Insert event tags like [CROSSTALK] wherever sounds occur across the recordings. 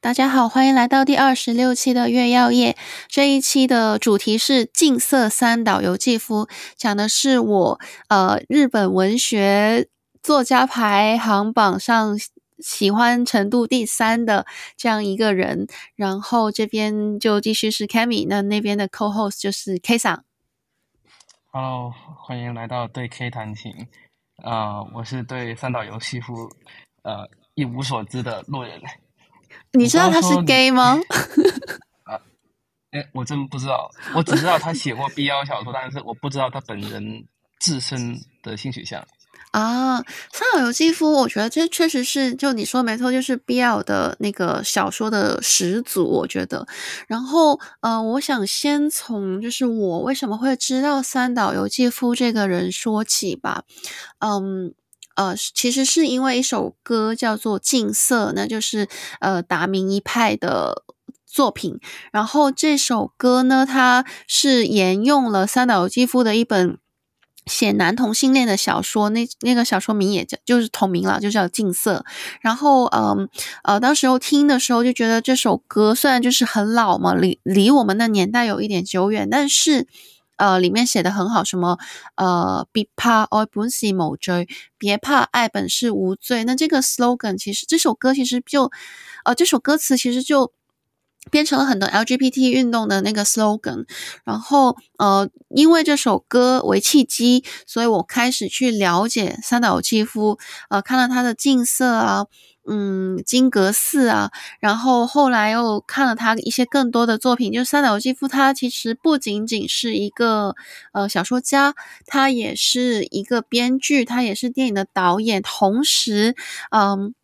大家好，欢迎来到第二十六期的月曜夜。这一期的主题是近色三岛由纪夫，讲的是我呃日本文学作家排行榜上喜欢程度第三的这样一个人。然后这边就继续是 Cammy，那那边的 Co-host 就是 K 桑。Hello，欢迎来到对 K 弹琴。啊、呃，我是对三岛由纪夫呃一无所知的路人。你知道他是 gay 吗？[LAUGHS] 啊，哎，我真不知道，我只知道他写过 BL 小说，但是我不知道他本人自身的性取向。啊，三岛由纪夫，我觉得这确实是，就你说没错，就是 BL 的那个小说的始祖，我觉得。然后，呃，我想先从就是我为什么会知道三岛由纪夫这个人说起吧，嗯。呃，其实是因为一首歌叫做《近色》，那就是呃达明一派的作品。然后这首歌呢，它是沿用了三岛由纪夫的一本写男同性恋的小说，那那个小说名也叫就是同名了，就叫《近色》。然后，嗯呃，当时候听的时候就觉得这首歌虽然就是很老嘛，离离我们的年代有一点久远，但是。呃，里面写的很好，什么呃，别怕爱本是无罪，别怕爱本是无罪。那这个 slogan 其实这首歌其实就呃，这首歌词其实就变成了很多 LGBT 运动的那个 slogan。然后呃，因为这首歌为契机，所以我开始去了解三岛由纪夫，呃，看到他的近色啊。嗯，金阁寺啊，然后后来又看了他一些更多的作品，就是三岛由纪夫，他其实不仅仅是一个呃小说家，他也是一个编剧，他也是电影的导演，同时，嗯，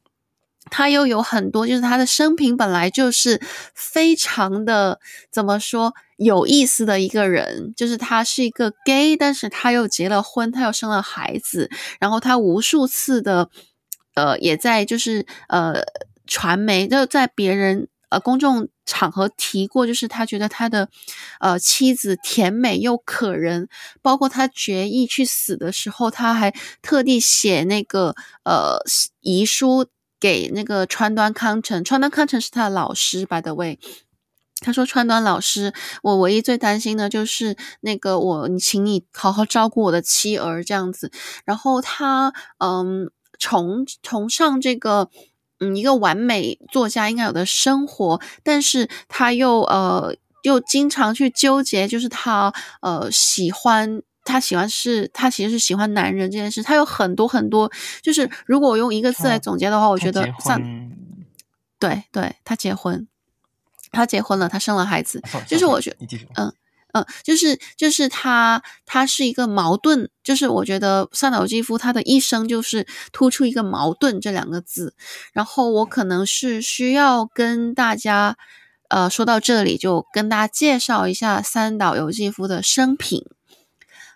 他又有很多，就是他的生平本来就是非常的怎么说有意思的一个人，就是他是一个 gay，但是他又结了婚，他又生了孩子，然后他无数次的。呃，也在就是呃，传媒就在别人呃公众场合提过，就是他觉得他的呃妻子甜美又可人，包括他决意去死的时候，他还特地写那个呃遗书给那个川端康成，川端康成是他的老师，by the way，他说川端老师，我唯一最担心的就是那个我，你请你好好照顾我的妻儿这样子，然后他嗯。崇崇尚这个，嗯，一个完美作家应该有的生活，但是他又呃又经常去纠结，就是他呃喜欢他喜欢是他其实是喜欢男人这件事，他有很多很多，就是如果我用一个字来总结的话，我觉得像，对对，他结婚，他结婚了，他生了孩子，就是我觉得，嗯。嗯，就是就是他，他是一个矛盾。就是我觉得三岛由纪夫他的一生就是突出一个矛盾这两个字。然后我可能是需要跟大家，呃，说到这里就跟大家介绍一下三岛由纪夫的生平。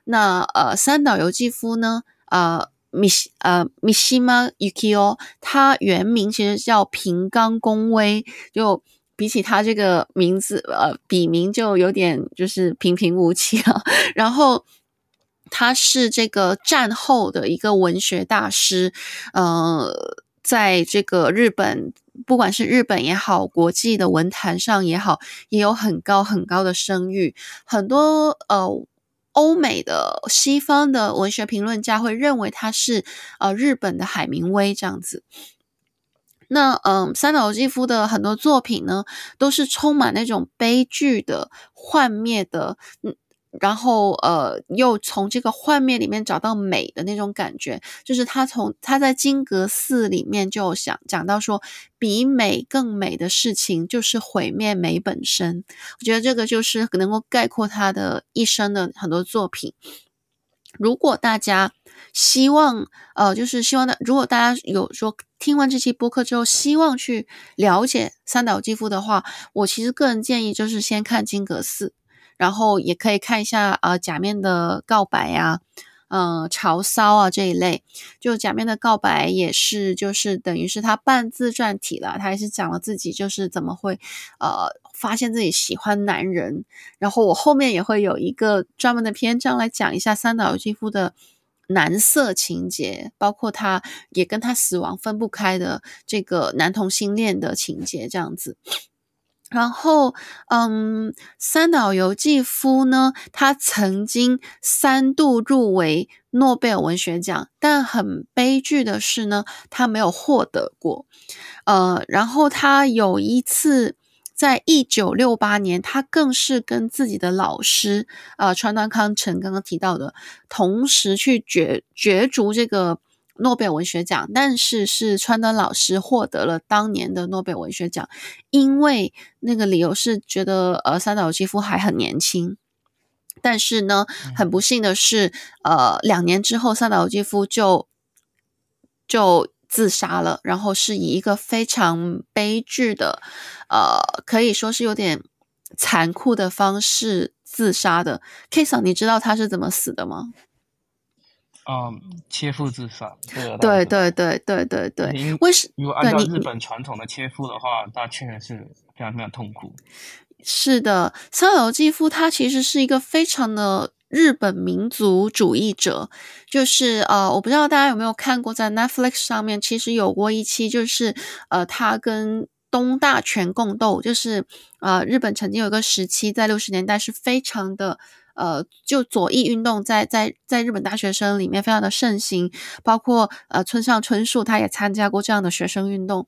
那呃，三岛由纪夫呢，呃，米西呃米西玛由纪夫，他原名其实叫平冈公威，就。比起他这个名字，呃，笔名就有点就是平平无奇了。[LAUGHS] 然后他是这个战后的一个文学大师，呃，在这个日本，不管是日本也好，国际的文坛上也好，也有很高很高的声誉。很多呃欧美的西方的文学评论家会认为他是呃日本的海明威这样子。那嗯，三岛由纪夫的很多作品呢，都是充满那种悲剧的、幻灭的，然后呃，又从这个幻灭里面找到美的那种感觉。就是他从他在金阁寺里面就想讲到说，比美更美的事情就是毁灭美本身。我觉得这个就是能够概括他的一生的很多作品。如果大家希望，呃，就是希望的，如果大家有说听完这期播客之后，希望去了解三岛纪夫的话，我其实个人建议就是先看金阁寺，然后也可以看一下呃假面的告白呀、啊，呃潮骚啊这一类。就假面的告白也是，就是等于是他半自传体了，他也是讲了自己就是怎么会呃。发现自己喜欢男人，然后我后面也会有一个专门的篇章来讲一下三岛由纪夫的男色情节，包括他也跟他死亡分不开的这个男同性恋的情节这样子。然后，嗯，三岛由纪夫呢，他曾经三度入围诺贝尔文学奖，但很悲剧的是呢，他没有获得过。呃，然后他有一次，在一九六八年，他更是跟自己的老师，呃，川端康成刚刚提到的，同时去角角逐这个。诺贝尔文学奖，但是是川端老师获得了当年的诺贝尔文学奖，因为那个理由是觉得呃三岛由纪夫还很年轻，但是呢，很不幸的是，呃，两年之后三岛由纪夫就就自杀了，然后是以一个非常悲剧的，呃，可以说是有点残酷的方式自杀的。K 你知道他是怎么死的吗？嗯，切腹自杀。对对对对对对。为什？如果按照日本传统的切腹的话，那确实是非常非常痛苦。是的，三岛由纪夫他其实是一个非常的日本民族主义者。就是呃，我不知道大家有没有看过，在 Netflix 上面其实有过一期，就是呃，他跟东大全共斗，就是呃，日本曾经有一个时期在六十年代是非常的。呃，就左翼运动在在在日本大学生里面非常的盛行，包括呃村上春树他也参加过这样的学生运动。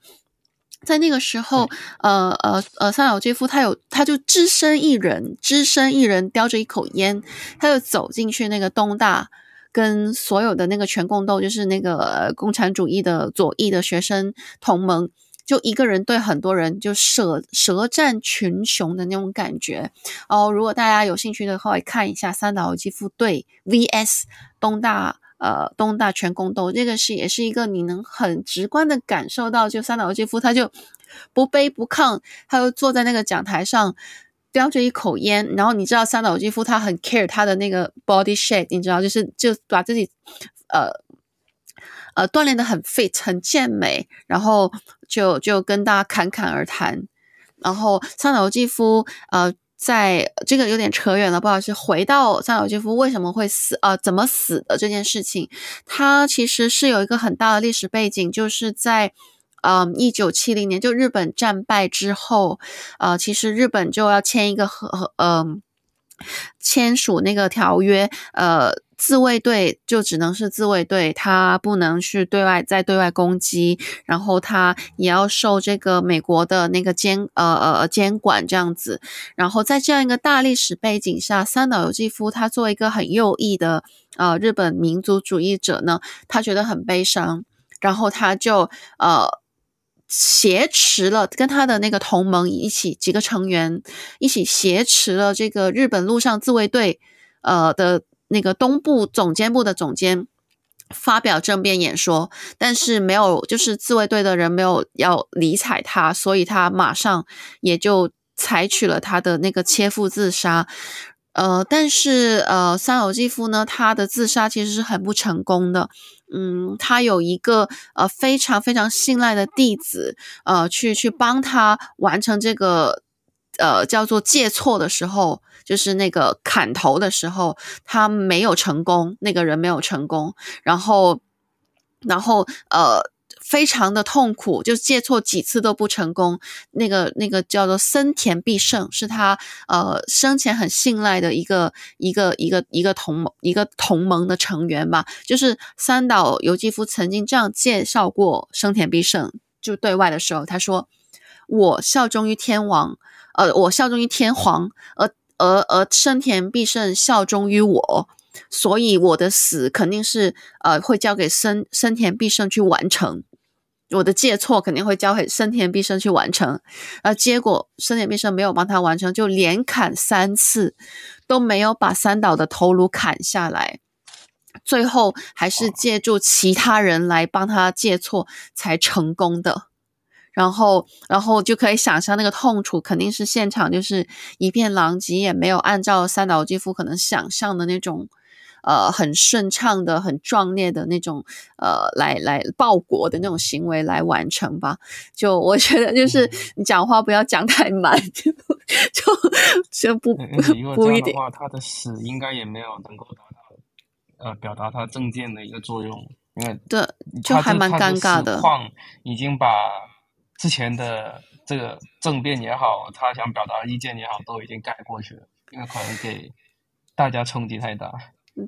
在那个时候，呃呃呃，三岛由纪夫他有他就只身一人，只身一人叼着一口烟，他就走进去那个东大，跟所有的那个全共斗，就是那个共产主义的左翼的学生同盟。就一个人对很多人，就舌舌战群雄的那种感觉哦。如果大家有兴趣的话，看一下三岛由纪夫对 VS 东大呃东大全宫斗，这个是也是一个你能很直观的感受到，就三岛由纪夫他就不卑不亢，他就坐在那个讲台上叼着一口烟，然后你知道三岛由纪夫他很 care 他的那个 body shape，你知道就是就把自己呃。呃，锻炼得很 fit，很健美，然后就就跟大家侃侃而谈。然后三岛由纪夫，呃，在这个有点扯远了，不好意思，回到三岛由纪夫为什么会死，呃，怎么死的这件事情，他其实是有一个很大的历史背景，就是在呃一九七零年，就日本战败之后，呃，其实日本就要签一个和呃签署那个条约，呃。自卫队就只能是自卫队，他不能去对外再对外攻击，然后他也要受这个美国的那个监呃呃监管这样子。然后在这样一个大历史背景下，三岛由纪夫他作为一个很右翼的呃日本民族主义者呢，他觉得很悲伤，然后他就呃挟持了跟他的那个同盟一起几个成员一起挟持了这个日本陆上自卫队呃的。那个东部总监部的总监发表政变演说，但是没有，就是自卫队的人没有要理睬他，所以他马上也就采取了他的那个切腹自杀。呃，但是呃，三岛由纪夫呢，他的自杀其实是很不成功的。嗯，他有一个呃非常非常信赖的弟子，呃，去去帮他完成这个。呃，叫做借错的时候，就是那个砍头的时候，他没有成功，那个人没有成功，然后，然后呃，非常的痛苦，就借错几次都不成功。那个那个叫做森田必胜，是他呃生前很信赖的一个一个一个一个同盟一个同盟的成员吧。就是三岛由纪夫曾经这样介绍过森田必胜，就对外的时候，他说：“我效忠于天王。”呃，我效忠于天皇，而而而生田必胜效忠于我，所以我的死肯定是呃会交给生生田必胜去完成，我的借错肯定会交给生田必胜去完成，而结果生田必胜没有帮他完成，就连砍三次都没有把三岛的头颅砍下来，最后还是借助其他人来帮他借错才成功的。然后，然后就可以想象那个痛楚，肯定是现场就是一片狼藉，也没有按照三岛由纪夫可能想象的那种，呃，很顺畅的、很壮烈的那种，呃，来来报国的那种行为来完成吧。就我觉得，就是你讲话不要讲太满，[LAUGHS] 就就就不不一点。话，他的死应该也没有能够达到呃表达他政见的一个作用，因为对，就还蛮尴尬的。况已经把之前的这个政变也好，他想表达的意见也好，都已经盖过去了，因为可能给大家冲击太大。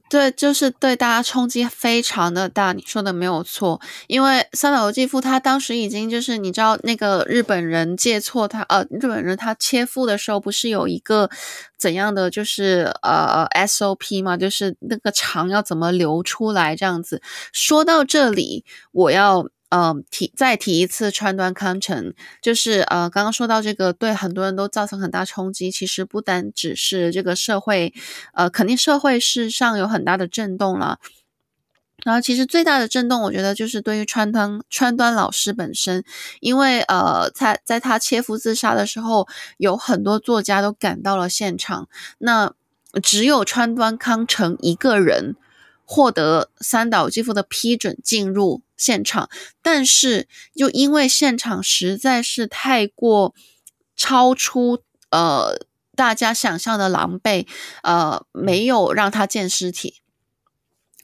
对，就是对大家冲击非常的大。你说的没有错，因为三岛由纪夫他当时已经就是你知道那个日本人借错他呃日本人他切腹的时候不是有一个怎样的就是呃 SOP 嘛，就是那个肠要怎么流出来这样子。说到这里，我要。呃，提再提一次川端康成，就是呃，刚刚说到这个，对很多人都造成很大冲击。其实不单只是这个社会，呃，肯定社会事上有很大的震动了。然后，其实最大的震动，我觉得就是对于川端川端老师本身，因为呃，在在他切腹自杀的时候，有很多作家都赶到了现场，那只有川端康成一个人。获得三岛由纪夫的批准进入现场，但是就因为现场实在是太过超出呃大家想象的狼狈，呃，没有让他见尸体。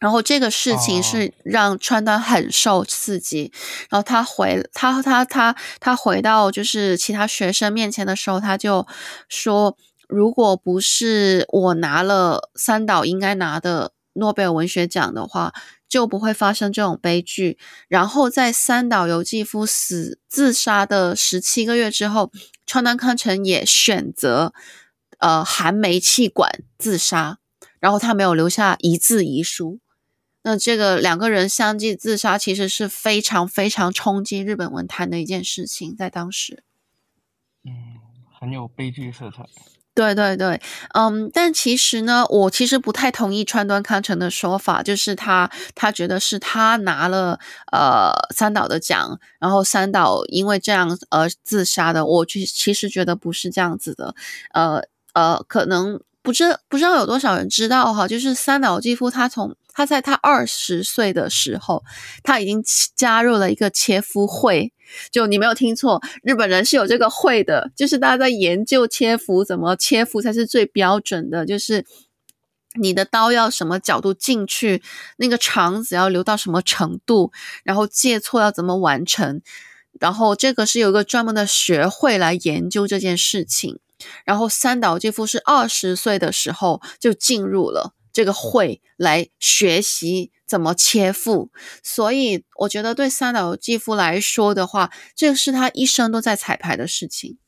然后这个事情是让川端很受刺激。Oh. 然后他回他他他他回到就是其他学生面前的时候，他就说：“如果不是我拿了三岛应该拿的。”诺贝尔文学奖的话，就不会发生这种悲剧。然后在三岛由纪夫死自杀的十七个月之后，川端康成也选择呃含煤气管自杀，然后他没有留下一字遗书。那这个两个人相继自杀，其实是非常非常冲击日本文坛的一件事情，在当时，嗯，很有悲剧色彩。对对对，嗯，但其实呢，我其实不太同意川端康成的说法，就是他他觉得是他拿了呃三岛的奖，然后三岛因为这样而自杀的。我其其实觉得不是这样子的，呃呃，可能不知不知道有多少人知道哈，就是三岛由纪夫他从他在他二十岁的时候，他已经加入了一个切夫会。就你没有听错，日本人是有这个会的，就是大家在研究切腹，怎么切腹才是最标准的，就是你的刀要什么角度进去，那个肠子要留到什么程度，然后借错要怎么完成，然后这个是有一个专门的学会来研究这件事情。然后三岛由纪夫是二十岁的时候就进入了这个会来学习。怎么切腹？所以我觉得对三岛由纪夫来说的话，这是他一生都在彩排的事情。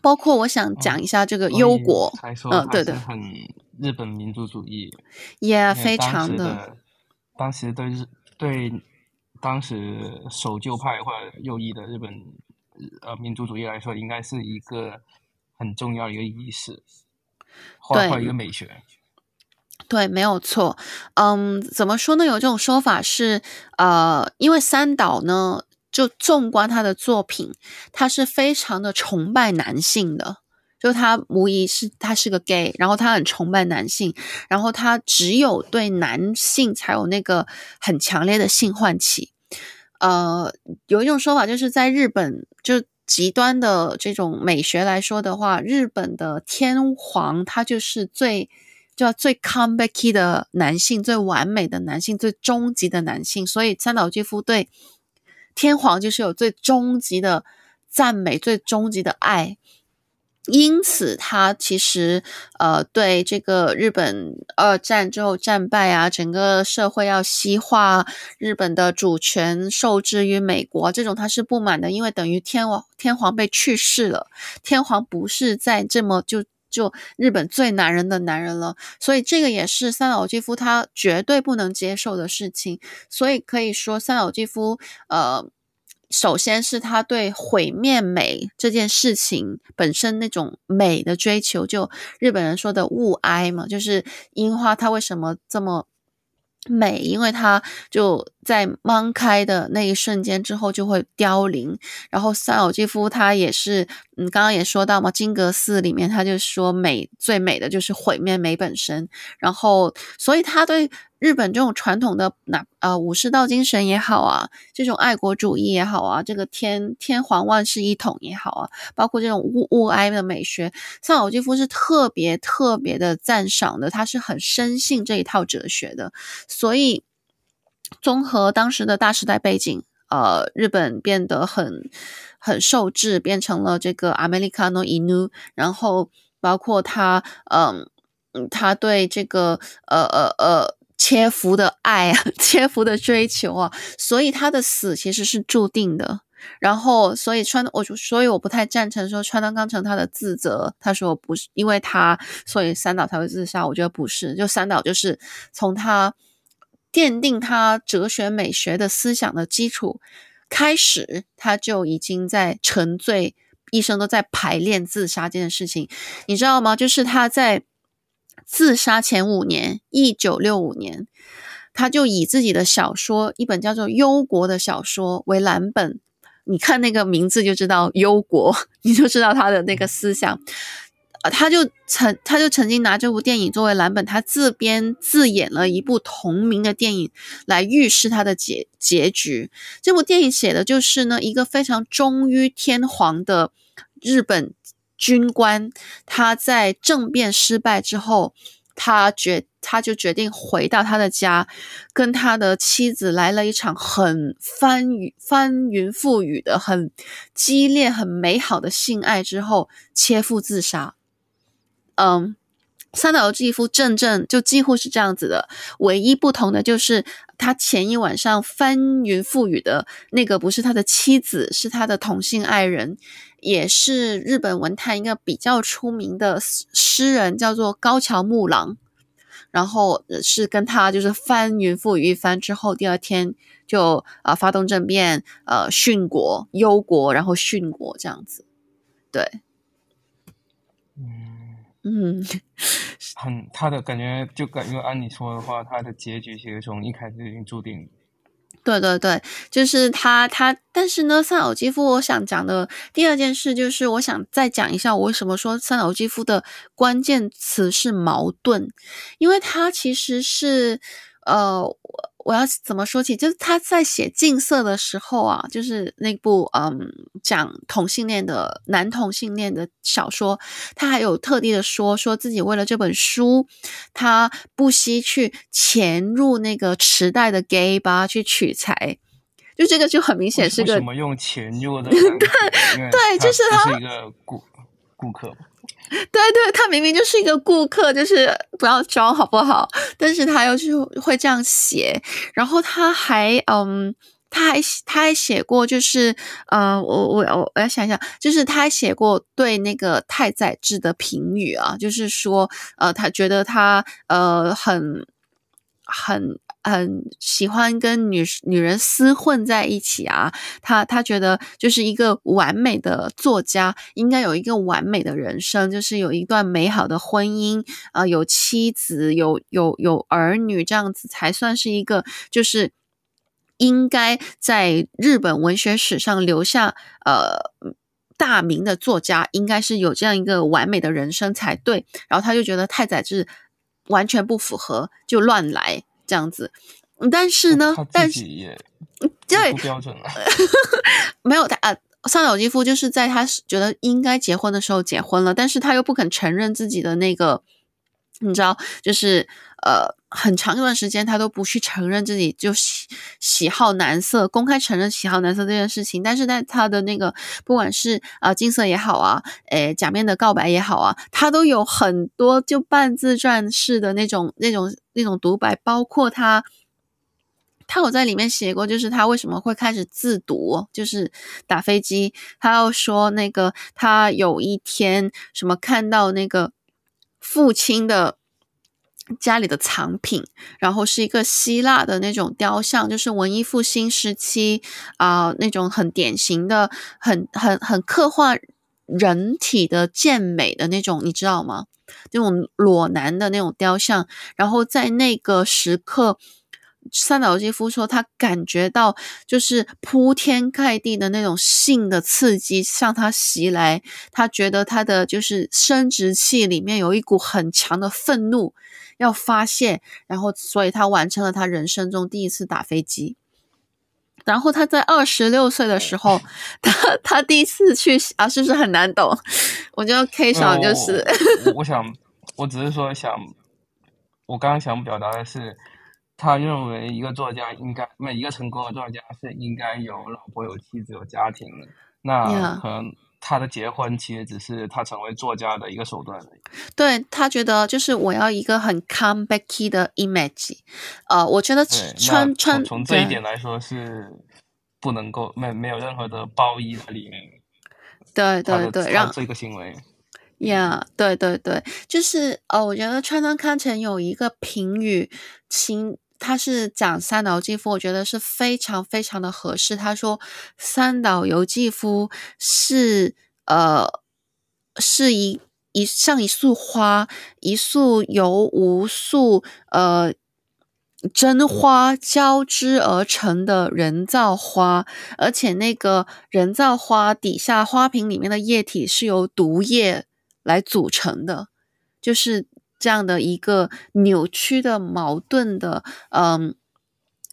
包括我想讲一下这个忧国，嗯，对对，很日本民族主义，也非常的。当时对日对当时守旧派或者右翼的日本呃民族主义来说，应该是一个很重要的一个仪式，或者一个美学。对，没有错。嗯，怎么说呢？有这种说法是，呃，因为三岛呢，就纵观他的作品，他是非常的崇拜男性的，就他无疑是他是个 gay，然后他很崇拜男性，然后他只有对男性才有那个很强烈的性唤起。呃，有一种说法就是在日本，就极端的这种美学来说的话，日本的天皇他就是最。就最 comeback 的男性，最完美的男性，最终极的男性，所以三岛纪夫对天皇就是有最终极的赞美，最终极的爱。因此，他其实呃，对这个日本二战之后战败啊，整个社会要西化，日本的主权受制于美国这种，他是不满的，因为等于天王天皇被去世了，天皇不是在这么就。就日本最男人的男人了，所以这个也是三岛由纪夫他绝对不能接受的事情。所以可以说，三岛由纪夫，呃，首先是他对毁灭美这件事情本身那种美的追求，就日本人说的物哀嘛，就是樱花它为什么这么。美，因为它就在芒开的那一瞬间之后就会凋零。然后三岛由纪夫他也是，嗯，刚刚也说到嘛，金阁寺里面他就说美最美的就是毁灭美本身。然后，所以他对日本这种传统的那呃武士道精神也好啊，这种爱国主义也好啊，这个天天皇万世一统也好啊，包括这种物物哀的美学，萨尔基夫是特别特别的赞赏的，他是很深信这一套哲学的，所以综合当时的大时代背景，呃，日本变得很很受制，变成了这个アメリカの犬，然后包括他嗯。嗯，他对这个呃呃呃 切肤的爱啊，[LAUGHS] 切肤的追求啊，所以他的死其实是注定的。然后，所以川我就所以我不太赞成说川端康成他的自责，他说不是因为他，所以三岛才会自杀。我觉得不是，就三岛就是从他奠定他哲学美学的思想的基础开始，他就已经在沉醉，一生都在排练自杀这件事情，你知道吗？就是他在。自杀前五年，一九六五年，他就以自己的小说一本叫做《忧国》的小说为蓝本。你看那个名字就知道“忧国”，[LAUGHS] 你就知道他的那个思想。呃，他就曾他就曾经拿这部电影作为蓝本，他自编自演了一部同名的电影来预示他的结结局。这部电影写的就是呢，一个非常忠于天皇的日本。军官他在政变失败之后，他决他就决定回到他的家，跟他的妻子来了一场很翻雨翻云覆雨的很激烈很美好的性爱之后切腹自杀。嗯，三岛由纪夫正正就几乎是这样子的，唯一不同的就是他前一晚上翻云覆雨的那个不是他的妻子，是他的同性爱人。也是日本文坛一个比较出名的诗人，叫做高桥木郎。然后是跟他就是翻云覆雨一番之后，第二天就啊、呃、发动政变，呃殉国忧国，然后殉国这样子。对，嗯嗯，很他的感觉就感觉按你说的话，他的结局其实从一开始就已经注定。对对对，就是他他，但是呢，三岛肌肤，我想讲的第二件事就是，我想再讲一下我为什么说三岛肌肤的关键词是矛盾，因为它其实是呃。我要怎么说起？就是他在写《镜色》的时候啊，就是那部嗯讲同性恋的男同性恋的小说，他还有特地的说，说自己为了这本书，他不惜去潜入那个池袋的 gay 吧去取材，就这个就很明显是个什么用潜入的？[LAUGHS] 对对，就是他是一个顾顾客。[LAUGHS] 对对，他明明就是一个顾客，就是不要装好不好？但是他又就会这样写，然后他还嗯，他还他还写过，就是呃，我我我我要想想，就是他还写过对那个太宰治的评语啊，就是说呃，他觉得他呃很很。很喜欢跟女女人厮混在一起啊，他他觉得就是一个完美的作家应该有一个完美的人生，就是有一段美好的婚姻啊，有妻子，有有有儿女，这样子才算是一个就是应该在日本文学史上留下呃大名的作家，应该是有这样一个完美的人生才对。然后他就觉得太宰治完全不符合，就乱来。这样子，但是呢，但是也对，不标准了。[LAUGHS] 没有他啊，萨岛由纪夫就是在他觉得应该结婚的时候结婚了，但是他又不肯承认自己的那个，你知道，就是呃，很长一段时间他都不去承认自己就喜喜好男色，公开承认喜好男色这件事情。但是在他的那个，不管是啊、呃、镜色也好啊，诶假面的告白也好啊，他都有很多就半自传式的那种那种。那种独白，包括他，他有在里面写过，就是他为什么会开始自读，就是打飞机。他要说那个，他有一天什么看到那个父亲的家里的藏品，然后是一个希腊的那种雕像，就是文艺复兴时期啊、那种很典型的、很很很刻画人体的健美的那种，你知道吗？那种裸男的那种雕像，然后在那个时刻，三岛由纪夫说，他感觉到就是铺天盖地的那种性的刺激向他袭来，他觉得他的就是生殖器里面有一股很强的愤怒要发泄，然后所以他完成了他人生中第一次打飞机。然后他在二十六岁的时候，[LAUGHS] 他他第一次去啊，是不是很难懂？我觉得 K 小就是，我，我想，我只是说想，我刚刚想表达的是。他认为一个作家应该，每一个成功的作家是应该有老婆、有妻子、有家庭的。那可能他的结婚其实只是他成为作家的一个手段而已。对，他觉得就是我要一个很 comebacky 的 image。呃，我觉得穿穿从这一点来说是不能够没没有任何的褒义在里面。对对对，让这个行为。呀，yeah, 对对对，就是呃，我觉得川端康成有一个评语，请。他是讲三岛由纪夫，我觉得是非常非常的合适。他说，三岛由纪夫是呃，是一一像一束花，一束由无数呃真花交织而成的人造花，而且那个人造花底下花瓶里面的液体是由毒液来组成的，就是。这样的一个扭曲的、矛盾的，嗯，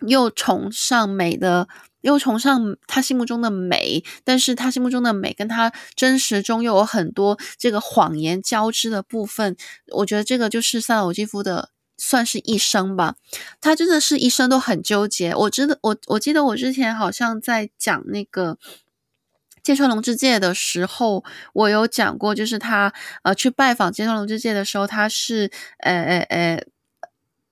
又崇尚美的，又崇尚他心目中的美，但是他心目中的美跟他真实中又有很多这个谎言交织的部分。我觉得这个就是三岛由纪夫的，算是一生吧。他真的是一生都很纠结。我知道，我我记得我之前好像在讲那个。芥川龙之介的时候，我有讲过，就是他呃去拜访芥川龙之介的时候，他是呃呃呃，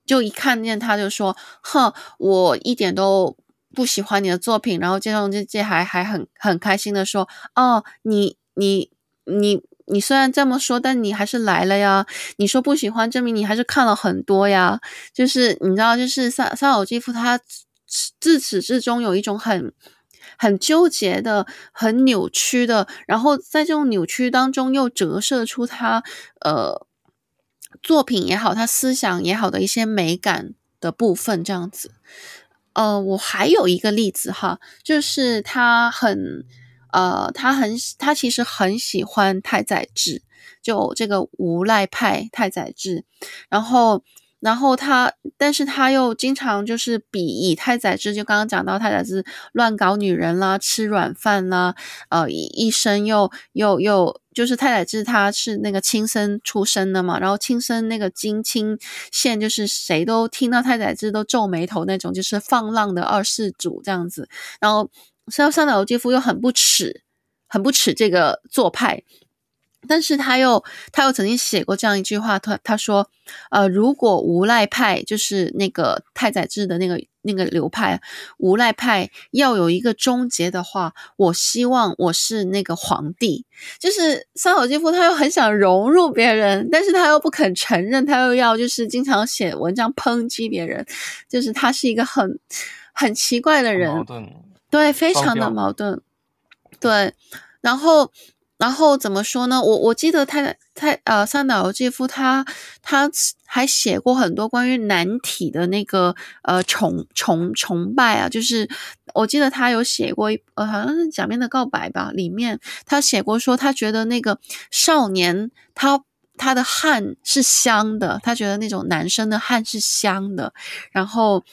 就一看见他就说，哼，我一点都不喜欢你的作品。然后芥川龙之介还还很很开心的说，哦，你你你你虽然这么说，但你还是来了呀。你说不喜欢，证明你还是看了很多呀。就是你知道，就是三三岛纪夫他自始至终有一种很。很纠结的，很扭曲的，然后在这种扭曲当中又折射出他呃作品也好，他思想也好的一些美感的部分，这样子。呃，我还有一个例子哈，就是他很呃，他很他其实很喜欢太宰治，就这个无赖派太宰治，然后。然后他，但是他又经常就是比以太宰治，就刚刚讲到太宰治乱搞女人啦，吃软饭啦，呃，一生又又又就是太宰治他是那个亲生出身的嘛，然后亲生那个金青线就是谁都听到太宰治都皱眉头那种，就是放浪的二世祖这样子，然后三岛由纪夫又很不齿，很不齿这个做派。但是他又他又曾经写过这样一句话，他他说，呃，如果无赖派就是那个太宰治的那个那个流派，无赖派要有一个终结的话，我希望我是那个皇帝。就是三岛由纪夫，他又很想融入别人，但是他又不肯承认，他又要就是经常写文章抨击别人，就是他是一个很很奇怪的人，对，非常的矛盾，对，然后。然后怎么说呢？我我记得太太呃，三岛由纪夫他他还写过很多关于男体的那个呃崇崇崇拜啊，就是我记得他有写过一呃好像是《假面的告白》吧，里面他写过说他觉得那个少年他他的汗是香的，他觉得那种男生的汗是香的，然后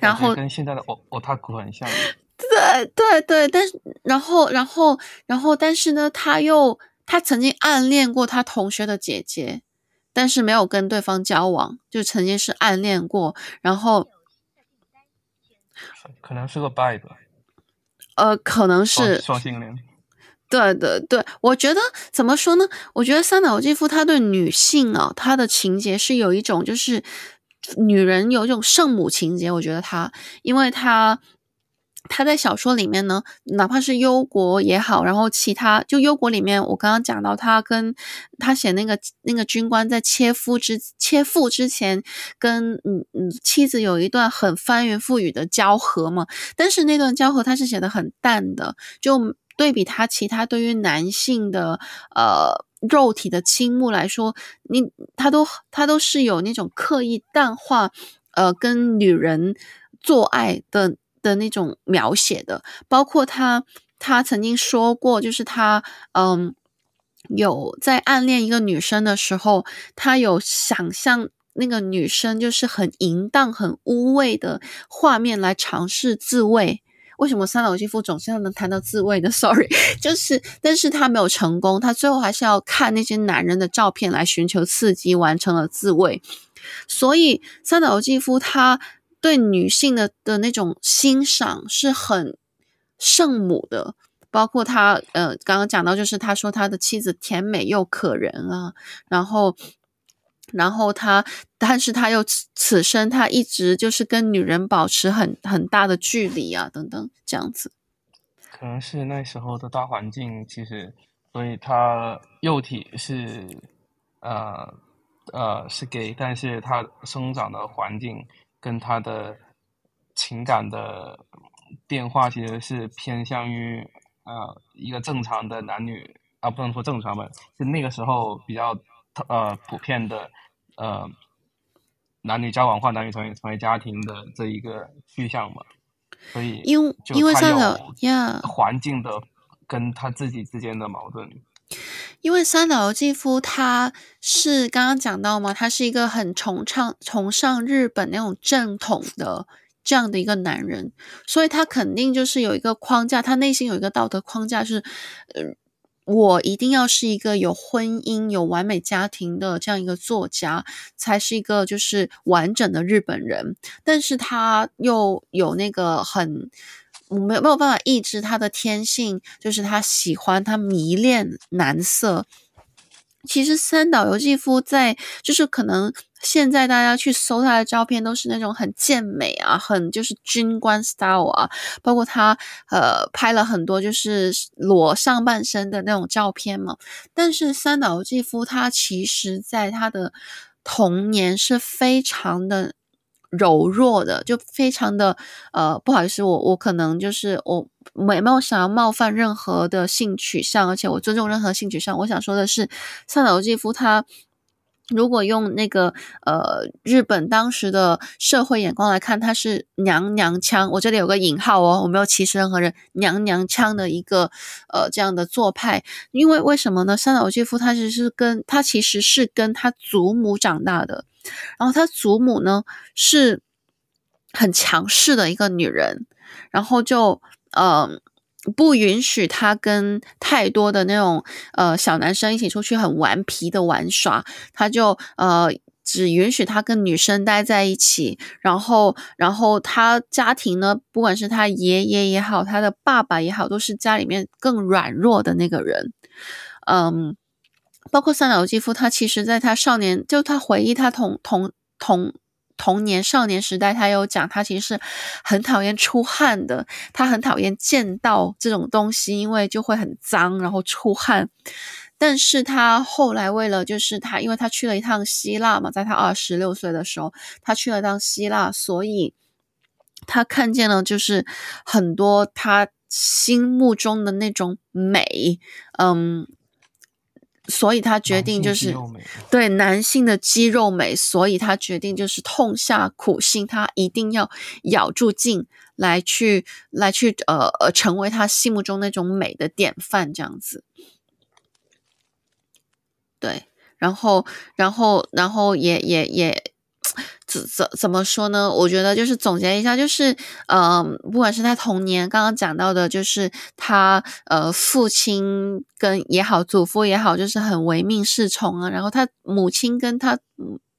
然后跟现在的欧欧塔库很像。对对对，但是然后然后然后，但是呢，他又他曾经暗恋过他同学的姐姐，但是没有跟对方交往，就曾经是暗恋过，然后可能是个 bi 吧，呃，可能是双性恋。对对对，我觉得怎么说呢？我觉得三岛由纪夫他对女性啊，他的情节是有一种就是女人有一种圣母情节，我觉得他，因为他。他在小说里面呢，哪怕是忧国也好，然后其他就忧国里面，我刚刚讲到他跟他写那个那个军官在切腹之切腹之前，跟嗯嗯妻子有一段很翻云覆雨的交合嘛，但是那段交合他是写的很淡的，就对比他其他对于男性的呃肉体的倾慕来说，你他都他都是有那种刻意淡化。呃跟女人做爱的的那种描写的，包括他他曾经说过，就是他嗯有在暗恋一个女生的时候，他有想象那个女生就是很淫荡、很污秽的画面来尝试自慰。为什么三岛由纪夫总是要能谈到自慰呢？[LAUGHS] Sorry，[LAUGHS] 就是，但是他没有成功，他最后还是要看那些男人的照片来寻求刺激，完成了自慰。所以三岛由纪夫他对女性的的那种欣赏是很圣母的，包括他呃刚刚讲到，就是他说他的妻子甜美又可人啊，然后。然后他，但是他又此此生他一直就是跟女人保持很很大的距离啊，等等这样子。可能是那时候的大环境，其实所以他幼体是呃呃是 gay，但是他生长的环境跟他的情感的变化，其实是偏向于呃一个正常的男女啊，不能说正常吧，是那个时候比较。呃，普遍的呃，男女交往或男女成为成为家庭的这一个趋向嘛，所以因为因为三岛环境的跟他自己之间的矛盾。因为三岛由纪夫他是刚刚讲到嘛，他是一个很崇尚崇尚日本那种正统的这样的一个男人，所以他肯定就是有一个框架，他内心有一个道德框架是呃。我一定要是一个有婚姻、有完美家庭的这样一个作家，才是一个就是完整的日本人。但是他又有那个很没有没有办法抑制他的天性，就是他喜欢他迷恋男色。其实三岛由纪夫在就是可能。现在大家去搜他的照片，都是那种很健美啊，很就是军官 style 啊，包括他呃拍了很多就是裸上半身的那种照片嘛。但是三岛由纪夫他其实在他的童年是非常的柔弱的，就非常的呃不好意思，我我可能就是我没没有想要冒犯任何的性取向，而且我尊重任何性取向。我想说的是，三岛由纪夫他。如果用那个呃日本当时的社会眼光来看，他是娘娘腔，我这里有个引号哦，我没有歧视任何人，娘娘腔的一个呃这样的做派，因为为什么呢？三岛由纪夫他其实是跟他其实是跟他祖母长大的，然后他祖母呢是很强势的一个女人，然后就呃。不允许他跟太多的那种呃小男生一起出去很顽皮的玩耍，他就呃只允许他跟女生待在一起。然后，然后他家庭呢，不管是他爷爷也好，他的爸爸也好，都是家里面更软弱的那个人。嗯，包括三岛由纪夫，他其实在他少年，就他回忆他同同同。童年少年时代，他有讲，他其实是很讨厌出汗的，他很讨厌见到这种东西，因为就会很脏，然后出汗。但是他后来为了，就是他，因为他去了一趟希腊嘛，在他二十六岁的时候，他去了趟希腊，所以他看见了，就是很多他心目中的那种美，嗯。所以他决定就是对男性的肌肉美，所以他决定就是痛下苦心，他一定要咬住劲来去来去呃呃成为他心目中那种美的典范这样子。对，然后然后然后也也也。怎怎怎么说呢？我觉得就是总结一下，就是嗯、呃，不管是他童年刚刚讲到的，就是他呃父亲跟也好，祖父也好，就是很唯命是从啊。然后他母亲跟他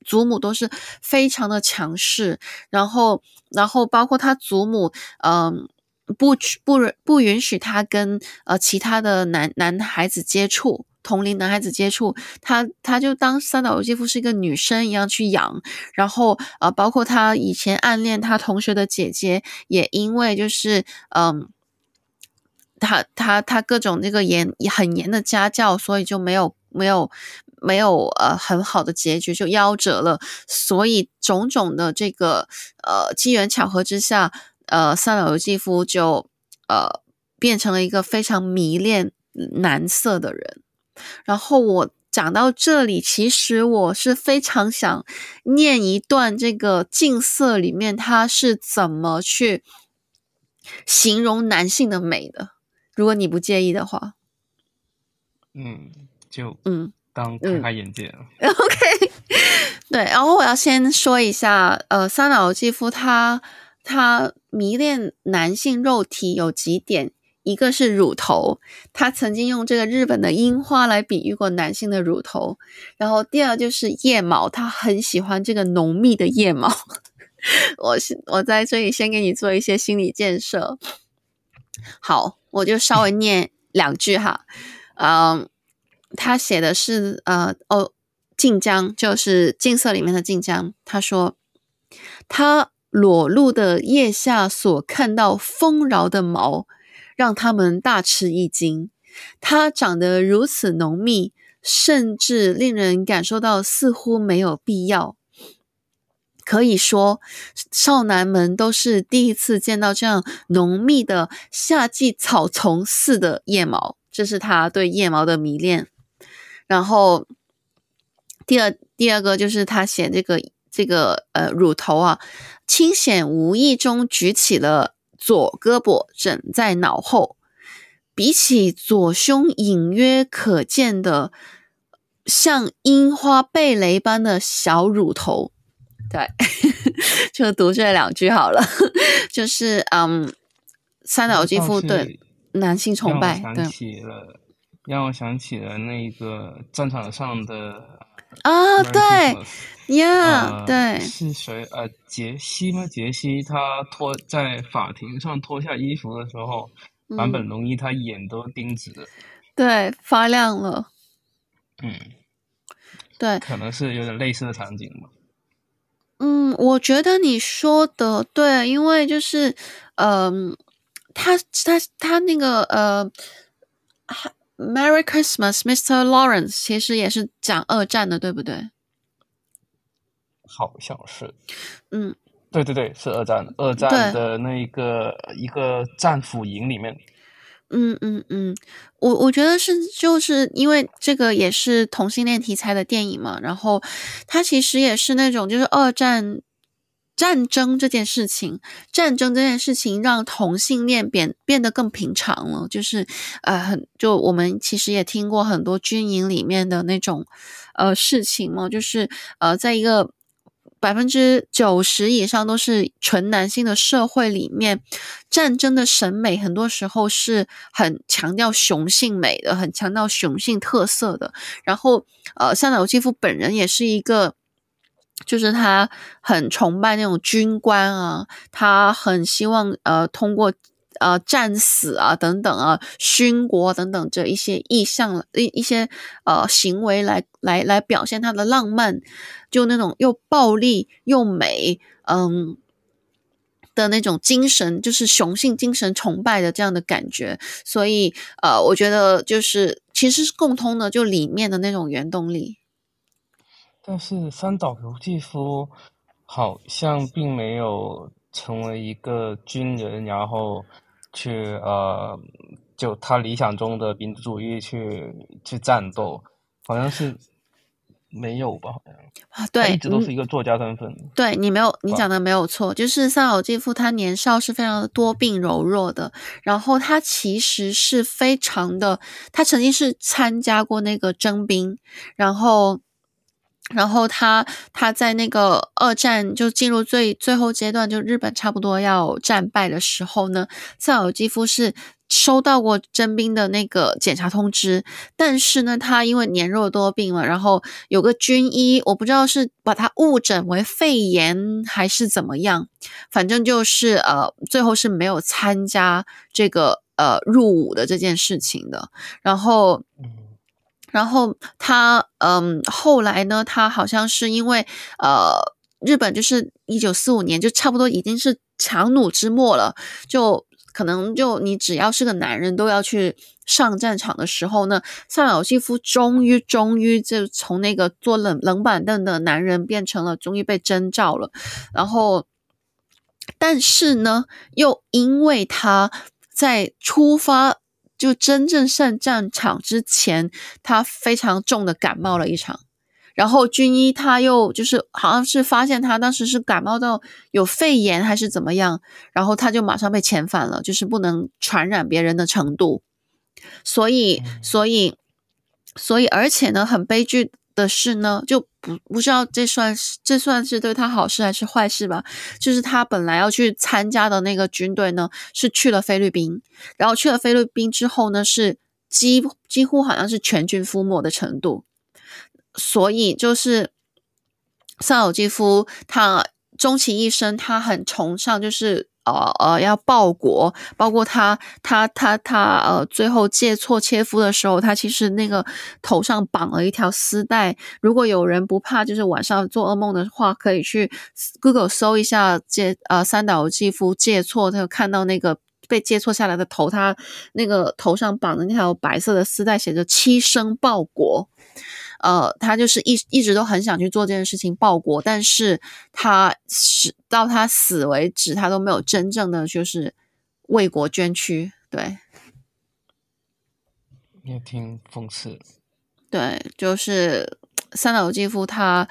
祖母都是非常的强势，然后然后包括他祖母嗯、不不不允许他跟呃其他的男男孩子接触。同龄男孩子接触他，他就当三岛由纪夫是一个女生一样去养，然后呃，包括他以前暗恋他同学的姐姐，也因为就是嗯，他他他各种那个严很严的家教，所以就没有没有没有呃很好的结局，就夭折了。所以种种的这个呃机缘巧合之下，呃，三岛由纪夫就呃变成了一个非常迷恋男色的人。然后我讲到这里，其实我是非常想念一段这个近色里面他是怎么去形容男性的美的，如果你不介意的话。嗯，就嗯，当开开眼界了。嗯、[LAUGHS] OK，对，然后我要先说一下，呃，三岛由纪夫他他迷恋男性肉体有几点。一个是乳头，他曾经用这个日本的樱花来比喻过男性的乳头。然后第二就是腋毛，他很喜欢这个浓密的腋毛。[LAUGHS] 我我在这里先给你做一些心理建设。好，我就稍微念两句哈。嗯，他写的是呃哦，晋江就是近色里面的晋江。他说他裸露的腋下所看到丰饶的毛。让他们大吃一惊。它长得如此浓密，甚至令人感受到似乎没有必要。可以说，少男们都是第一次见到这样浓密的夏季草丛似的腋毛，这是他对腋毛的迷恋。然后，第二第二个就是他写这个这个呃乳头啊，清显无意中举起了。左胳膊枕在脑后，比起左胸隐约可见的像樱花蓓蕾般的小乳头，对，[LAUGHS] 就读这两句好了。就是嗯，三岛由纪夫对男性崇拜，想起了，对让我想起了那个战场上的啊，对。呀对，是谁？呃，杰西吗？杰西他脱在法庭上脱下衣服的时候，坂、嗯、本龙一他眼都盯直了，对，发亮了。嗯，对，可能是有点类似的场景吧。嗯，我觉得你说的对，因为就是，嗯、呃，他他他那个呃，Merry Christmas, Mr. Lawrence，其实也是讲二战的，对不对？好像是，嗯，对对对，是二战，二战的那个一个战俘营里面，嗯嗯嗯，我我觉得是，就是因为这个也是同性恋题材的电影嘛，然后它其实也是那种就是二战战争这件事情，战争这件事情让同性恋变变得更平常了，就是呃很就我们其实也听过很多军营里面的那种呃事情嘛，就是呃在一个。百分之九十以上都是纯男性的社会里面，战争的审美很多时候是很强调雄性美的，很强调雄性特色的。然后，呃，三岛由纪夫本人也是一个，就是他很崇拜那种军官啊，他很希望呃通过。呃，战死啊，等等啊，殉国等等这一些意象，一一些呃行为来来来表现他的浪漫，就那种又暴力又美，嗯的那种精神，就是雄性精神崇拜的这样的感觉。所以呃，我觉得就是其实是共通的，就里面的那种原动力。但是三岛由纪夫好像并没有成为一个军人，然后。去呃，就他理想中的民族主义去去战斗，好像是没有吧？好像啊，对，一直都是一个作家身份。嗯、对你没有，你讲的没有错，就是三岛由纪夫他年少是非常的多病柔弱的，然后他其实是非常的，他曾经是参加过那个征兵，然后。然后他他在那个二战就进入最最后阶段，就日本差不多要战败的时候呢，三岛由纪夫是收到过征兵的那个检查通知，但是呢，他因为年弱多病嘛，然后有个军医，我不知道是把他误诊为肺炎还是怎么样，反正就是呃，最后是没有参加这个呃入伍的这件事情的，然后。然后他嗯，后来呢，他好像是因为呃，日本就是一九四五年，就差不多已经是强弩之末了，就可能就你只要是个男人，都要去上战场的时候呢，三岛由纪夫终于终于就从那个坐冷冷板凳的男人变成了终于被征召了，然后，但是呢，又因为他在出发。就真正上战场之前，他非常重的感冒了一场。然后军医他又就是好像是发现他当时是感冒到有肺炎还是怎么样，然后他就马上被遣返了，就是不能传染别人的程度。所以，所以，所以，而且呢，很悲剧的是呢，就不不知道这算是这算是对他好事还是坏事吧。就是他本来要去参加的那个军队呢，是去了菲律宾，然后去了菲律宾之后呢，是几几乎好像是全军覆没的程度。所以就是萨尔基夫，他终其一生，他很崇尚，就是呃呃要报国，包括他他他他呃最后借错切夫的时候，他其实那个头上绑了一条丝带。如果有人不怕，就是晚上做噩梦的话，可以去 Google 搜一下借呃三岛由纪夫借错，他就看到那个被借错下来的头，他那个头上绑的那条白色的丝带，写着七声报国。呃，他就是一一直都很想去做这件事情报国，但是他死到他死为止，他都没有真正的就是为国捐躯。对，也挺讽刺。对，就是三岛由纪夫他，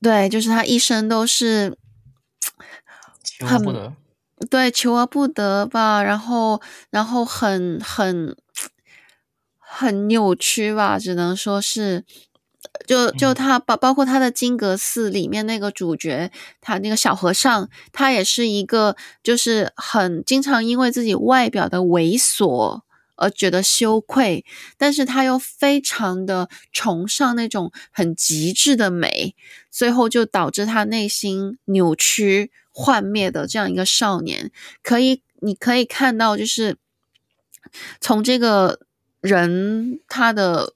对，就是他一生都是求而不得，对，求而不得吧，然后，然后很很。很扭曲吧，只能说是，就就他包包括他的金阁寺里面那个主角，他那个小和尚，他也是一个就是很经常因为自己外表的猥琐而觉得羞愧，但是他又非常的崇尚那种很极致的美，最后就导致他内心扭曲幻灭的这样一个少年，可以你可以看到，就是从这个。人他的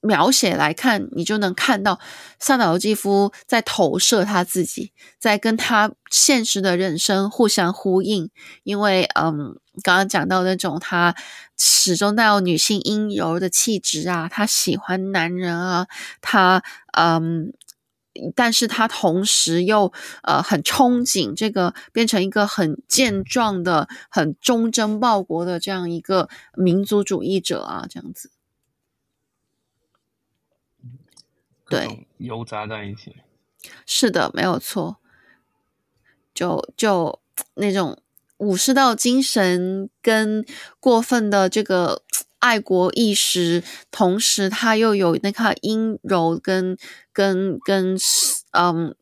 描写来看，你就能看到萨岛由纪夫在投射他自己，在跟他现实的人生互相呼应。因为，嗯，刚刚讲到那种他始终带有女性阴柔的气质啊，他喜欢男人啊，他，嗯。但是他同时又呃很憧憬这个变成一个很健壮的、很忠贞报国的这样一个民族主义者啊，这样子，对，油炸在一起，是的，没有错，就就那种武士道精神跟过分的这个。爱国意识，同时他又有那个阴柔跟跟跟嗯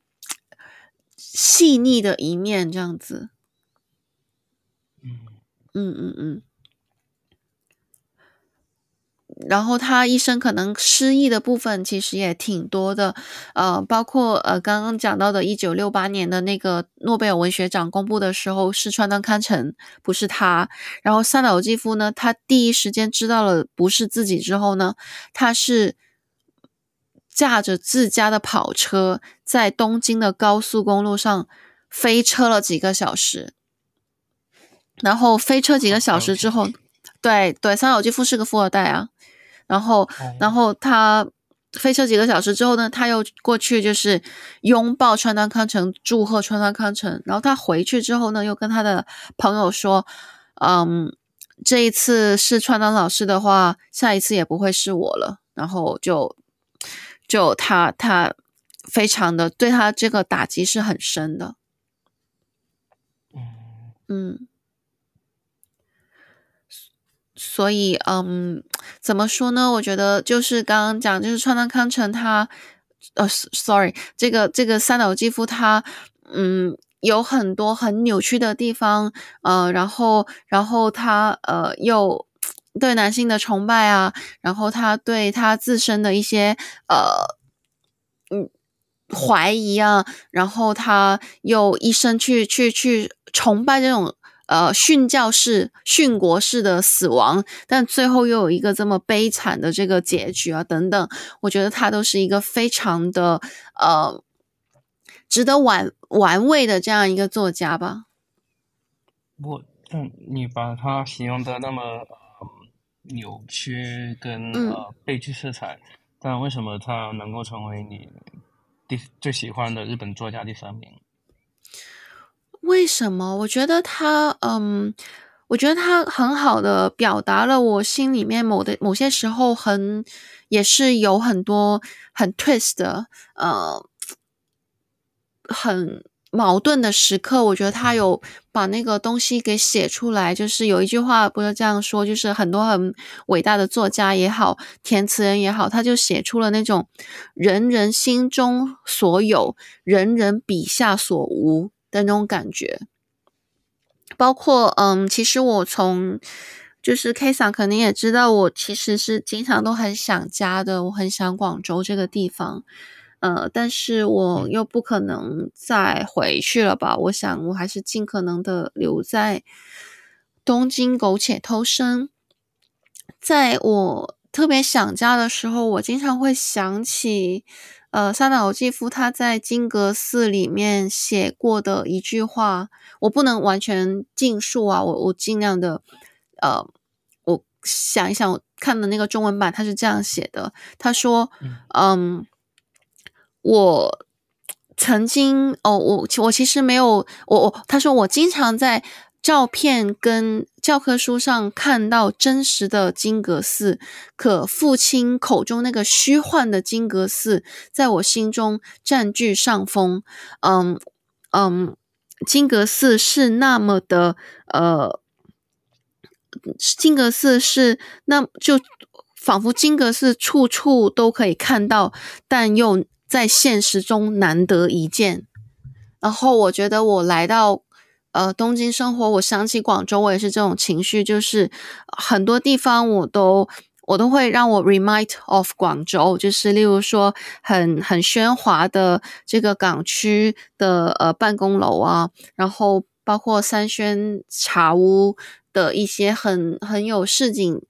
细腻的一面，这样子。嗯嗯嗯嗯。然后他一生可能失意的部分其实也挺多的，呃，包括呃刚刚讲到的1968年的那个诺贝尔文学奖公布的时候是川端康成，不是他。然后三岛由纪夫呢，他第一时间知道了不是自己之后呢，他是驾着自家的跑车在东京的高速公路上飞车了几个小时，然后飞车几个小时之后，对对，三岛由纪夫是个富二代啊。然后，然后他飞车几个小时之后呢，他又过去就是拥抱川端康成，祝贺川端康成。然后他回去之后呢，又跟他的朋友说：“嗯，这一次是川端老师的话，下一次也不会是我了。”然后就就他他非常的对他这个打击是很深的。嗯。所以，嗯，怎么说呢？我觉得就是刚刚讲，就是川端康成他，呃，sorry，这个这个三岛纪夫他，嗯，有很多很扭曲的地方，呃，然后然后他呃又对男性的崇拜啊，然后他对他自身的一些呃嗯怀疑啊，然后他又一生去去去崇拜这种。呃，殉教式、殉国式的死亡，但最后又有一个这么悲惨的这个结局啊，等等，我觉得他都是一个非常的呃值得玩玩味的这样一个作家吧。我，但你把他形容的那么、呃、扭曲跟呃悲剧色彩，嗯、但为什么他能够成为你第最喜欢的日本作家第三名？为什么？我觉得他，嗯，我觉得他很好的表达了我心里面某的某些时候很也是有很多很 twist 的呃很矛盾的时刻。我觉得他有把那个东西给写出来，就是有一句话不是这样说，就是很多很伟大的作家也好，填词人也好，他就写出了那种人人心中所有，人人笔下所无的那种感觉。包括嗯，其实我从就是 K 桑肯定也知道，我其实是经常都很想家的，我很想广州这个地方，呃，但是我又不可能再回去了吧？我想我还是尽可能的留在东京苟且偷生。在我特别想家的时候，我经常会想起。呃，三岛由纪夫他在《金阁寺》里面写过的一句话，我不能完全尽述啊，我我尽量的，呃，我想一想，我看的那个中文版，他是这样写的，他说，嗯，嗯，我曾经，哦，我我其实没有，我我，他说我经常在。照片跟教科书上看到真实的金阁寺，可父亲口中那个虚幻的金阁寺，在我心中占据上风。嗯嗯，金阁寺是那么的，呃，金阁寺是那就仿佛金阁寺处处都可以看到，但又在现实中难得一见。然后我觉得我来到。呃，东京生活，我想起广州，我也是这种情绪，就是很多地方我都我都会让我 remind of 广州，就是例如说很很喧哗的这个港区的呃办公楼啊，然后包括三轩茶屋的一些很很有市井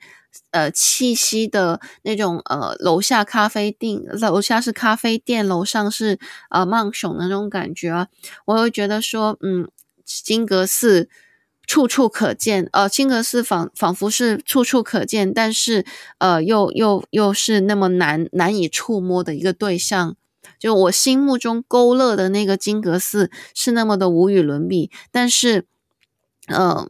呃气息的那种呃楼下咖啡店，楼下是咖啡店，楼上是呃曼熊的那种感觉啊，我会觉得说嗯。金阁寺处处可见，呃，金阁寺仿仿佛是处处可见，但是呃，又又又是那么难难以触摸的一个对象。就我心目中勾勒的那个金阁寺是那么的无与伦比，但是，呃，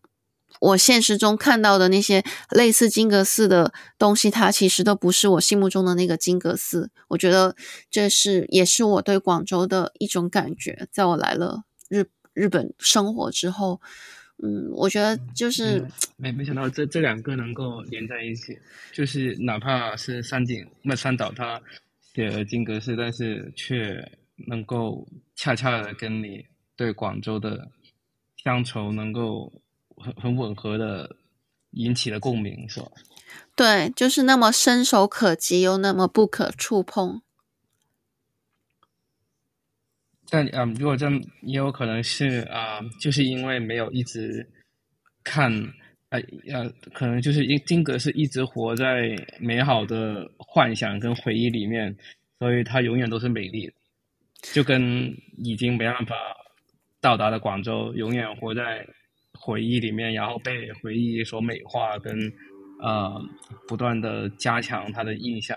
我现实中看到的那些类似金阁寺的东西，它其实都不是我心目中的那个金阁寺。我觉得这是也是我对广州的一种感觉，在我来了日。本生活之后，嗯，我觉得就是没没想到这这两个能够连在一起，就是哪怕是三井那三岛他写了金阁寺，但是却能够恰恰的跟你对广州的乡愁能够很很吻合的引起了共鸣，是吧？对，就是那么伸手可及又那么不可触碰。但嗯，如果这也有可能是啊、就是因为没有一直看，呃呃，可能就是因金格是一直活在美好的幻想跟回忆里面，所以它永远都是美丽的，就跟已经没办法到达的广州永远活在回忆里面，然后被回忆所美化跟，呃不断的加强它的印象，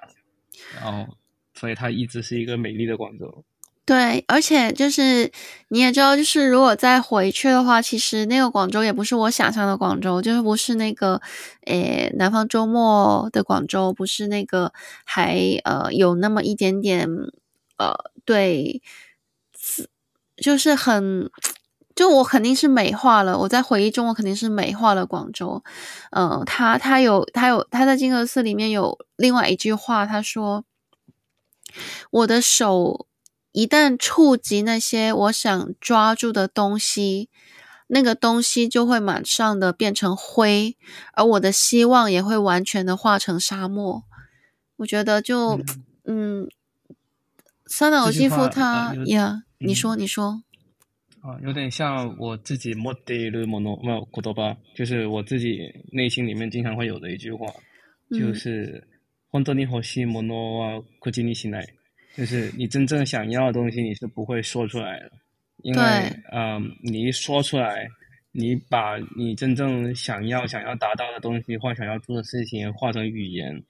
然后所以它一直是一个美丽的广州。对，而且就是你也知道，就是如果再回去的话，其实那个广州也不是我想象的广州，就是不是那个诶南方周末的广州，不是那个还呃有那么一点点呃对，就是很就我肯定是美化了，我在回忆中我肯定是美化了广州。嗯、呃，他他有他有他在金阁寺里面有另外一句话，他说我的手。一旦触及那些我想抓住的东西，那个东西就会马上的变成灰，而我的希望也会完全的化成沙漠。我觉得就，嗯，嗯，三岛由纪夫他呀，你说你说，啊，有点像我自己持っているもの，没有言叶，就是我自己内心里面经常会有的一句话，就是本当に欲しいものは口にしない。 就是你真正想要的东西，你是不会说出来的，因为，嗯、呃，你一说出来，你把你真正想要、想要达到的东西或想要做的事情化成语言，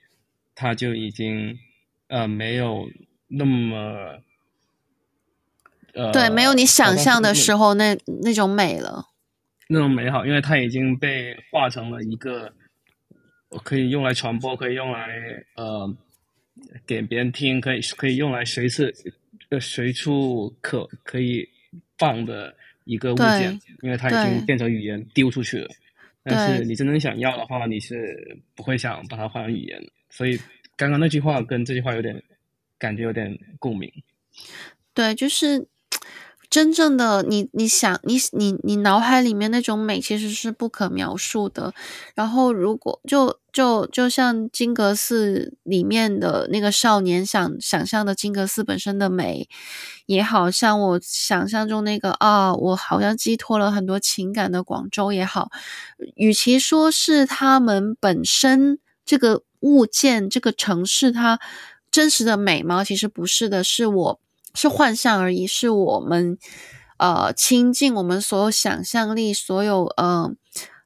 它就已经，呃，没有那么，呃，对，没有你想象的时候那那种美了。那种美好，因为它已经被化成了一个可以用来传播，可以用来呃给别人听，可以可以用来随时呃随处可可以放的一个物件，因为它已经变成语言丢出去了。但是你真正想要的话，你是不会想把它换成语言。所以刚刚那句话跟这句话有点感觉有点共鸣。对，就是。真正的你，你想，你你你脑海里面那种美其实是不可描述的。然后，如果就就就像金阁寺里面的那个少年想想象的金阁寺本身的美，也好像我想象中那个啊，我好像寄托了很多情感的广州也好，与其说是他们本身这个物件、这个城市它真实的美吗？其实不是的，是我。是幻象而已，是我们呃倾尽我们所有想象力，所有呃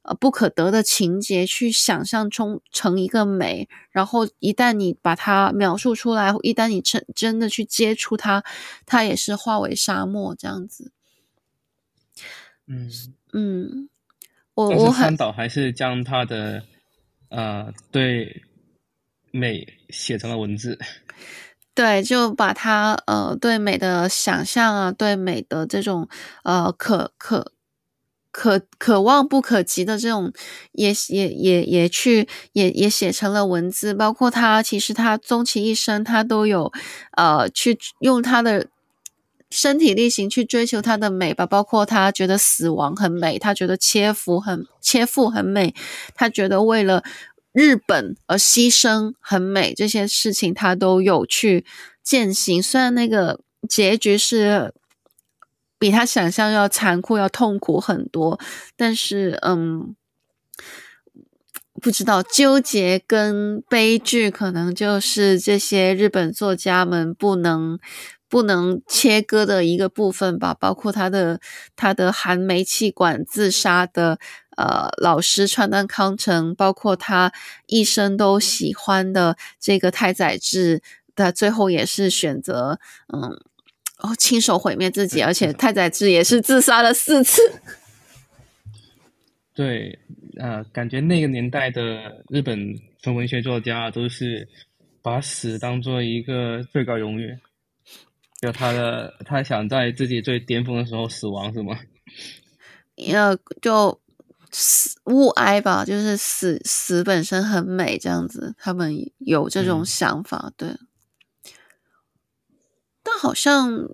呃不可得的情节去想象中成一个美，然后一旦你把它描述出来，一旦你真真的去接触它，它也是化为沙漠这样子。嗯嗯，我我很还是将他的呃对美写成了文字。对，就把他呃，对美的想象啊，对美的这种呃，可可可可望不可及的这种也，也也也也去也也写成了文字。包括他，其实他终其一生，他都有呃，去用他的身体力行去追求他的美吧。包括他觉得死亡很美，他觉得切腹很切腹很美，他觉得为了。日本而牺牲很美，这些事情他都有去践行。虽然那个结局是比他想象要残酷、要痛苦很多，但是嗯，不知道纠结跟悲剧，可能就是这些日本作家们不能不能切割的一个部分吧。包括他的他的含煤气管自杀的。呃，老师川端康成，包括他一生都喜欢的这个太宰治，他最后也是选择嗯，哦，亲手毁灭自己，而且太宰治也是自杀了四次。[LAUGHS] 对，呃，感觉那个年代的日本的文学作家都是把死当做一个最高荣誉，就他的他想在自己最巅峰的时候死亡，是吗？[LAUGHS] 呃，就。死勿哀吧，就是死死本身很美，这样子，他们有这种想法，嗯、对。但好像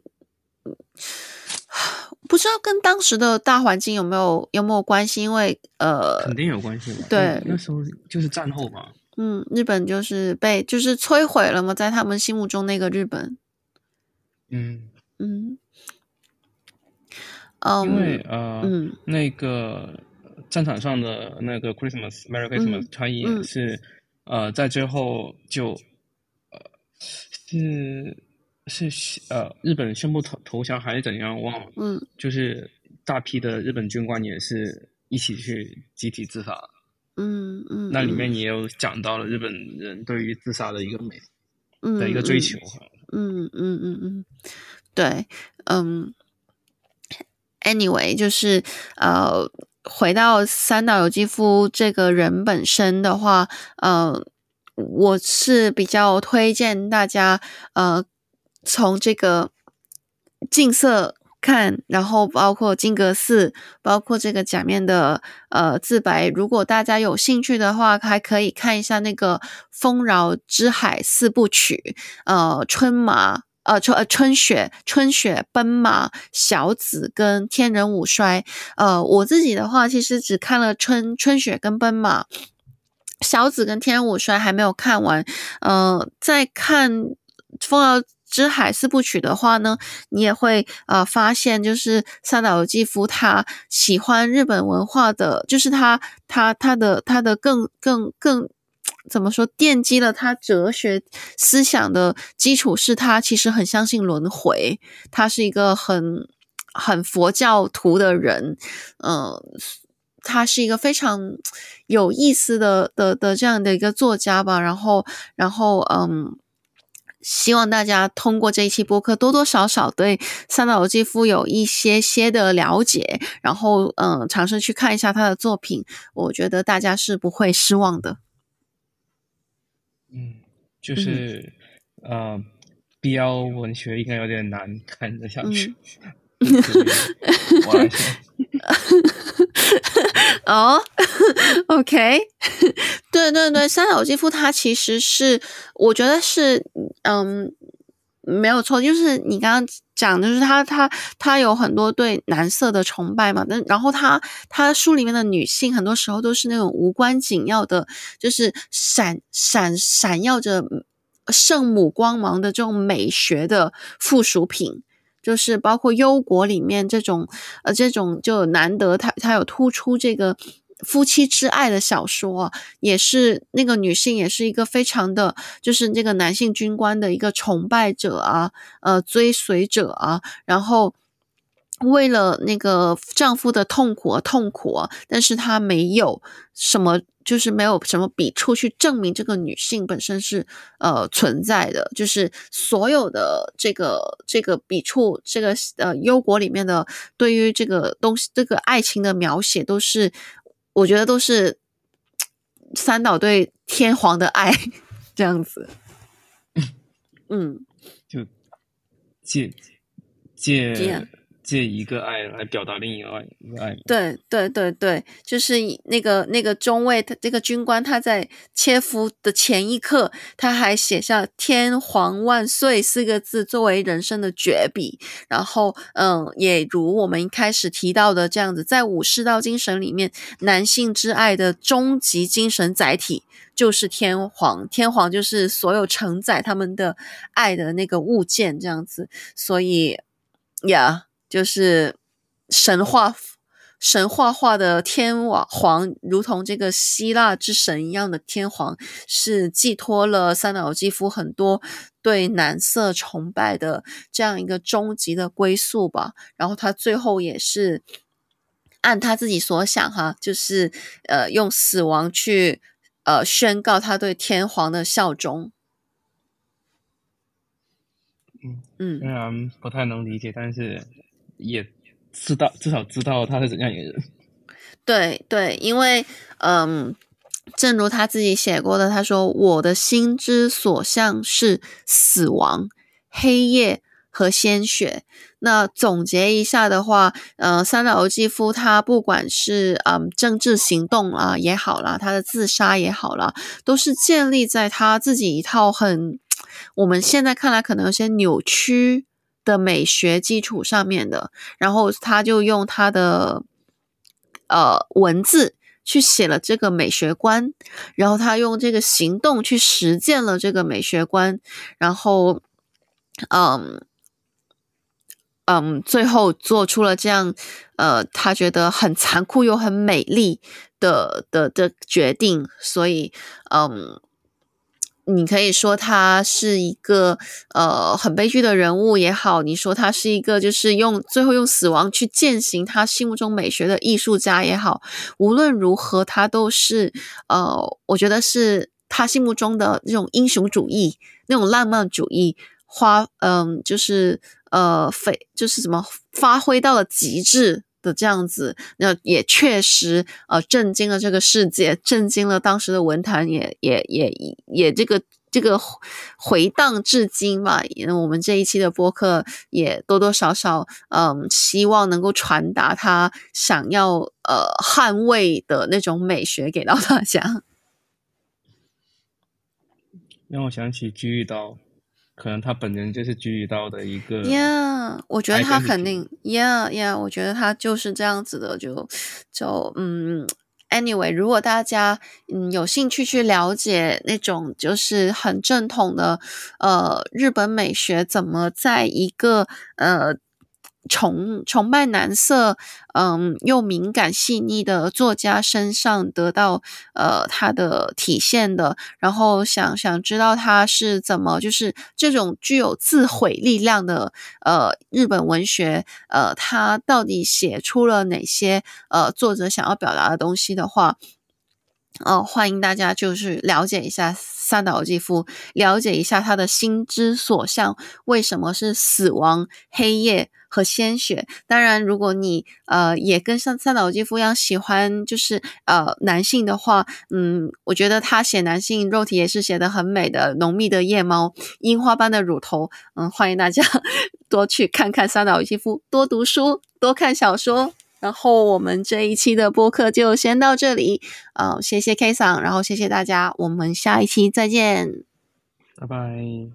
不知道跟当时的大环境有没有有没有关系，因为呃，肯定有关系嘛。对，那时候就是战后嘛。嗯，日本就是被就是摧毁了嘛，在他们心目中那个日本。嗯嗯。嗯，因为呃，嗯，那个。战场上的那个 Christmas，Merry Christmas，嗯、他也是，嗯、呃，在最后就，呃，是是呃，日本宣布投投降还是怎样忘了，嗯，就是大批的日本军官也是一起去集体自杀，嗯嗯，那里面也有讲到了日本人对于自杀的一个美，嗯，的一个追求，嗯。嗯嗯嗯嗯，对，嗯，anyway，就是呃。回到三岛由纪夫这个人本身的话，呃，我是比较推荐大家，呃，从这个镜色看，然后包括金阁寺，包括这个假面的呃自白。如果大家有兴趣的话，还可以看一下那个《丰饶之海四部曲》，呃，春马。呃，春呃春雪、春雪奔马、小紫跟天人五衰。呃，我自己的话，其实只看了春春雪跟奔马，小紫跟天人五衰还没有看完。呃，在看《丰饶之海四部曲》的话呢，你也会呃发现，就是三岛由纪夫他喜欢日本文化的，就是他他他的他的更更更。怎么说？奠基了他哲学思想的基础是他其实很相信轮回，他是一个很很佛教徒的人，嗯、他是一个非常有意思的的的这样的一个作家吧。然后，然后，嗯，希望大家通过这一期播客，多多少少对三岛由纪夫有一些些的了解，然后嗯，尝试去看一下他的作品，我觉得大家是不会失望的。嗯，就是、嗯、呃，BL 文学应该有点难看得 [LAUGHS] 下去。[LAUGHS] 哦，OK，[LAUGHS] 对对对，三岛由纪夫他其实是，我觉得是，嗯，没有错，就是你刚刚讲的，就是他他他有很多对男色的崇拜嘛，但然后他他书里面的女性很多时候都是那种无关紧要的，就是闪闪闪耀着圣母光芒的这种美学的附属品。就是包括忧国里面这种，呃，这种就难得他他有突出这个夫妻之爱的小说，也是那个女性也是一个非常的，就是那个男性军官的一个崇拜者啊，呃，追随者啊，然后为了那个丈夫的痛苦而痛苦，但是她没有什么。就是没有什么笔触去证明这个女性本身是呃存在的，就是所有的这个这个笔触，这个呃忧国里面的对于这个东西，这个爱情的描写，都是我觉得都是三岛对天皇的爱这样子，[LAUGHS] 嗯，就借借。借一个爱来表达另一个爱，爱。对对对对，就是那个那个中尉，他这个军官，他在切腹的前一刻，他还写下“天皇万岁”四个字作为人生的绝笔。然后，嗯，也如我们一开始提到的这样子，在武士道精神里面，男性之爱的终极精神载体就是天皇，天皇就是所有承载他们的爱的那个物件，这样子。所以，呀。就是神话神话化的天王皇，如同这个希腊之神一样的天皇，是寄托了三岛由纪夫很多对男色崇拜的这样一个终极的归宿吧。然后他最后也是按他自己所想，哈，就是呃用死亡去呃宣告他对天皇的效忠。嗯嗯，虽然不太能理解，但是。也知道，至少知道他是怎样一个人。对对，因为嗯，正如他自己写过的，他说：“我的心之所向是死亡、黑夜和鲜血。”那总结一下的话，呃，三岛由纪夫他不管是嗯政治行动啊也好啦，他的自杀也好啦，都是建立在他自己一套很我们现在看来可能有些扭曲。的美学基础上面的，然后他就用他的呃文字去写了这个美学观，然后他用这个行动去实践了这个美学观，然后嗯嗯，最后做出了这样呃他觉得很残酷又很美丽的的的决定，所以嗯。你可以说他是一个呃很悲剧的人物也好，你说他是一个就是用最后用死亡去践行他心目中美学的艺术家也好，无论如何，他都是呃，我觉得是他心目中的那种英雄主义、那种浪漫主义花，嗯、就是呃非就是怎么发挥到了极致。这样子，那也确实呃震惊了这个世界，震惊了当时的文坛，也也也也这个这个回荡至今嘛。我们这一期的播客也多多少少嗯，希望能够传达他想要呃捍卫的那种美学给到大家。让我想起菊与刀。可能他本人就是菊与刀的一个，Yeah，我觉得他肯定，Yeah，Yeah，我觉得他就是这样子的，就就嗯，Anyway，如果大家嗯有兴趣去了解那种就是很正统的呃日本美学怎么在一个呃。崇崇拜男色，嗯，又敏感细腻的作家身上得到呃他的体现的，然后想想知道他是怎么，就是这种具有自毁力量的呃日本文学，呃，他到底写出了哪些呃作者想要表达的东西的话，哦，欢迎大家就是了解一下三岛由纪夫，了解一下他的心之所向，为什么是死亡、黑夜和鲜血。当然，如果你呃也跟像三岛由纪夫一样喜欢就是呃男性的话，嗯，我觉得他写男性肉体也是写得很美的，浓密的夜猫，樱花般的乳头，嗯，欢迎大家 [LAUGHS] 多去看看三岛由纪夫，多读书，多看小说。然后我们这一期的播客就先到这里，呃，谢谢 K 桑，然后谢谢大家，我们下一期再见，拜拜。